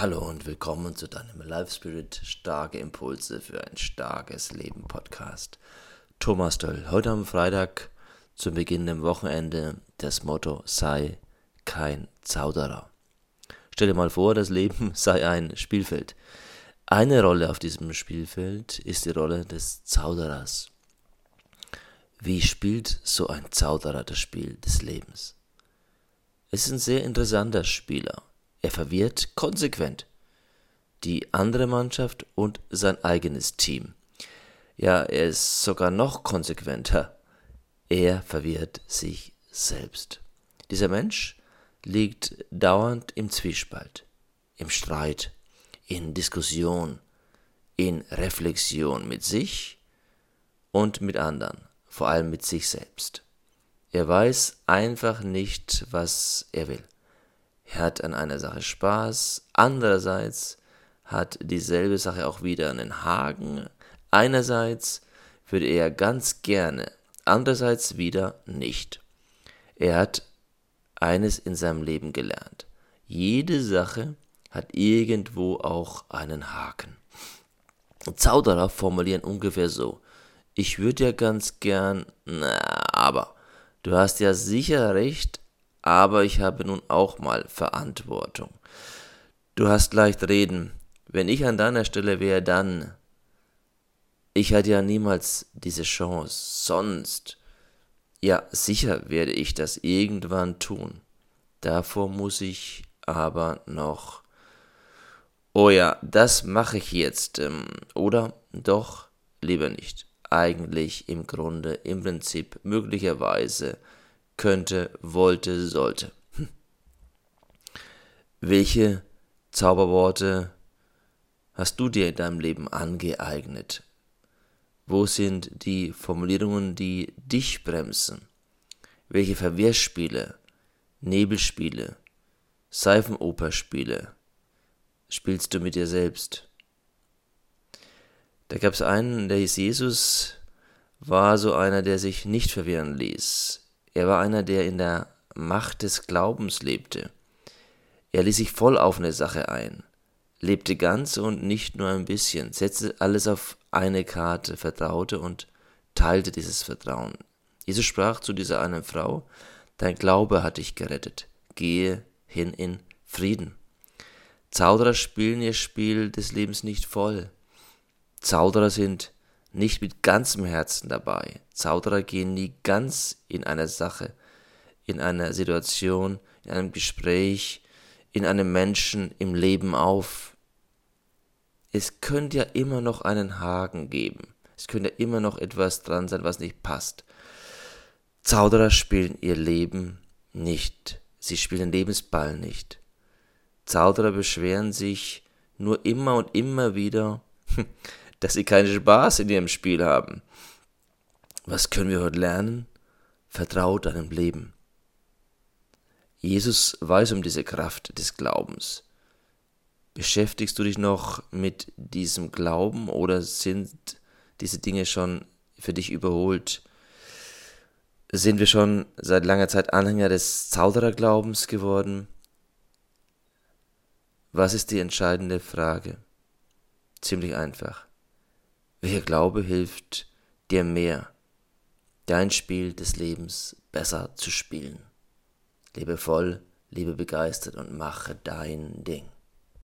Hallo und willkommen zu deinem Life Spirit Starke Impulse für ein starkes Leben Podcast. Thomas Döll, heute am Freitag zum Beginn dem Wochenende das Motto sei kein Zauderer. Stell dir mal vor, das Leben sei ein Spielfeld. Eine Rolle auf diesem Spielfeld ist die Rolle des Zauderers. Wie spielt so ein Zauderer das Spiel des Lebens? Es ist ein sehr interessanter Spieler er verwirrt konsequent die andere Mannschaft und sein eigenes Team. Ja, er ist sogar noch konsequenter. Er verwirrt sich selbst. Dieser Mensch liegt dauernd im Zwiespalt, im Streit, in Diskussion, in Reflexion mit sich und mit anderen, vor allem mit sich selbst. Er weiß einfach nicht, was er will. Er hat an einer Sache Spaß, andererseits hat dieselbe Sache auch wieder einen Haken. Einerseits würde er ganz gerne, andererseits wieder nicht. Er hat eines in seinem Leben gelernt. Jede Sache hat irgendwo auch einen Haken. Zauderer formulieren ungefähr so. Ich würde ja ganz gern, na, aber du hast ja sicher recht, aber ich habe nun auch mal Verantwortung. Du hast leicht reden. Wenn ich an deiner Stelle wäre, dann. Ich hatte ja niemals diese Chance. Sonst. Ja, sicher werde ich das irgendwann tun. Davor muss ich aber noch. Oh ja, das mache ich jetzt. Ähm, oder? Doch, lieber nicht. Eigentlich im Grunde, im Prinzip, möglicherweise könnte, wollte, sollte. Hm. Welche Zauberworte hast du dir in deinem Leben angeeignet? Wo sind die Formulierungen, die dich bremsen? Welche Verwirrspiele, Nebelspiele, Seifenoperspiele spielst du mit dir selbst? Da gab es einen, der hieß Jesus, war so einer, der sich nicht verwirren ließ. Er war einer, der in der Macht des Glaubens lebte. Er ließ sich voll auf eine Sache ein, lebte ganz und nicht nur ein bisschen, setzte alles auf eine Karte, vertraute und teilte dieses Vertrauen. Jesus sprach zu dieser einen Frau, Dein Glaube hat dich gerettet, gehe hin in Frieden. Zauderer spielen ihr Spiel des Lebens nicht voll. Zauderer sind nicht mit ganzem Herzen dabei. Zauderer gehen nie ganz in einer Sache, in einer Situation, in einem Gespräch, in einem Menschen im Leben auf. Es könnte ja immer noch einen Haken geben. Es könnte ja immer noch etwas dran sein, was nicht passt. Zauderer spielen ihr Leben nicht. Sie spielen den Lebensball nicht. Zauderer beschweren sich nur immer und immer wieder, dass sie keinen Spaß in ihrem Spiel haben. Was können wir heute lernen? Vertraut deinem Leben. Jesus weiß um diese Kraft des Glaubens. Beschäftigst du dich noch mit diesem Glauben oder sind diese Dinge schon für dich überholt? Sind wir schon seit langer Zeit Anhänger des Zaudererglaubens geworden? Was ist die entscheidende Frage? Ziemlich einfach. Welcher Glaube hilft dir mehr, dein Spiel des Lebens besser zu spielen? Lebe voll, lebe begeistert und mache dein Ding.